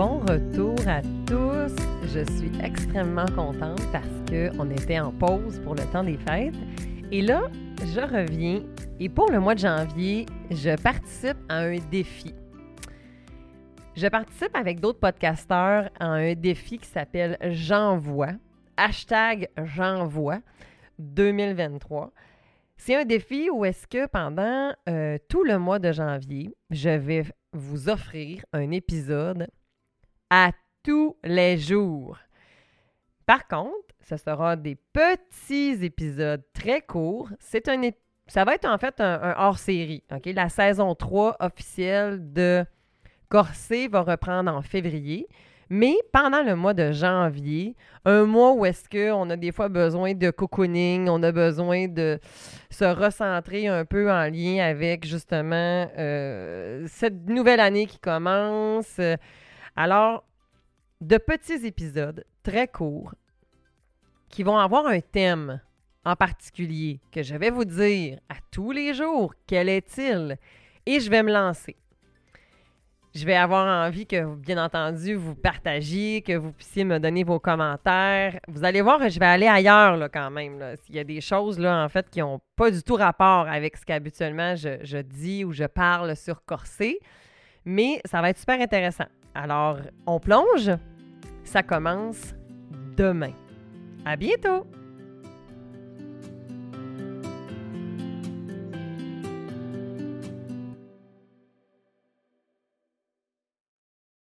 bon retour à tous. Je suis extrêmement contente parce qu'on était en pause pour le temps des fêtes. Et là, je reviens et pour le mois de janvier, je participe à un défi. Je participe avec d'autres podcasteurs à un défi qui s'appelle J'envoie, hashtag J'envoie 2023. C'est un défi où est-ce que pendant euh, tout le mois de janvier, je vais vous offrir un épisode à tous les jours. Par contre, ce sera des petits épisodes très courts. C'est un ça va être en fait un, hors-série. La saison 3 officielle de Corset va reprendre en février. Mais pendant le mois de janvier, un mois où est-ce qu'on a des fois besoin de cocooning, on a besoin de se recentrer un peu en lien avec justement euh, cette nouvelle année qui commence. Alors, de petits épisodes très courts qui vont avoir un thème en particulier que je vais vous dire à tous les jours quel est-il? Et je vais me lancer. Je vais avoir envie que, bien entendu, vous partagiez, que vous puissiez me donner vos commentaires. Vous allez voir, je vais aller ailleurs là, quand même. S'il y a des choses là, en fait, qui n'ont pas du tout rapport avec ce qu'habituellement je, je, dis ou je parle sur Corset. Mais ça va être super intéressant. Alors, on plonge. Ça commence demain. À bientôt!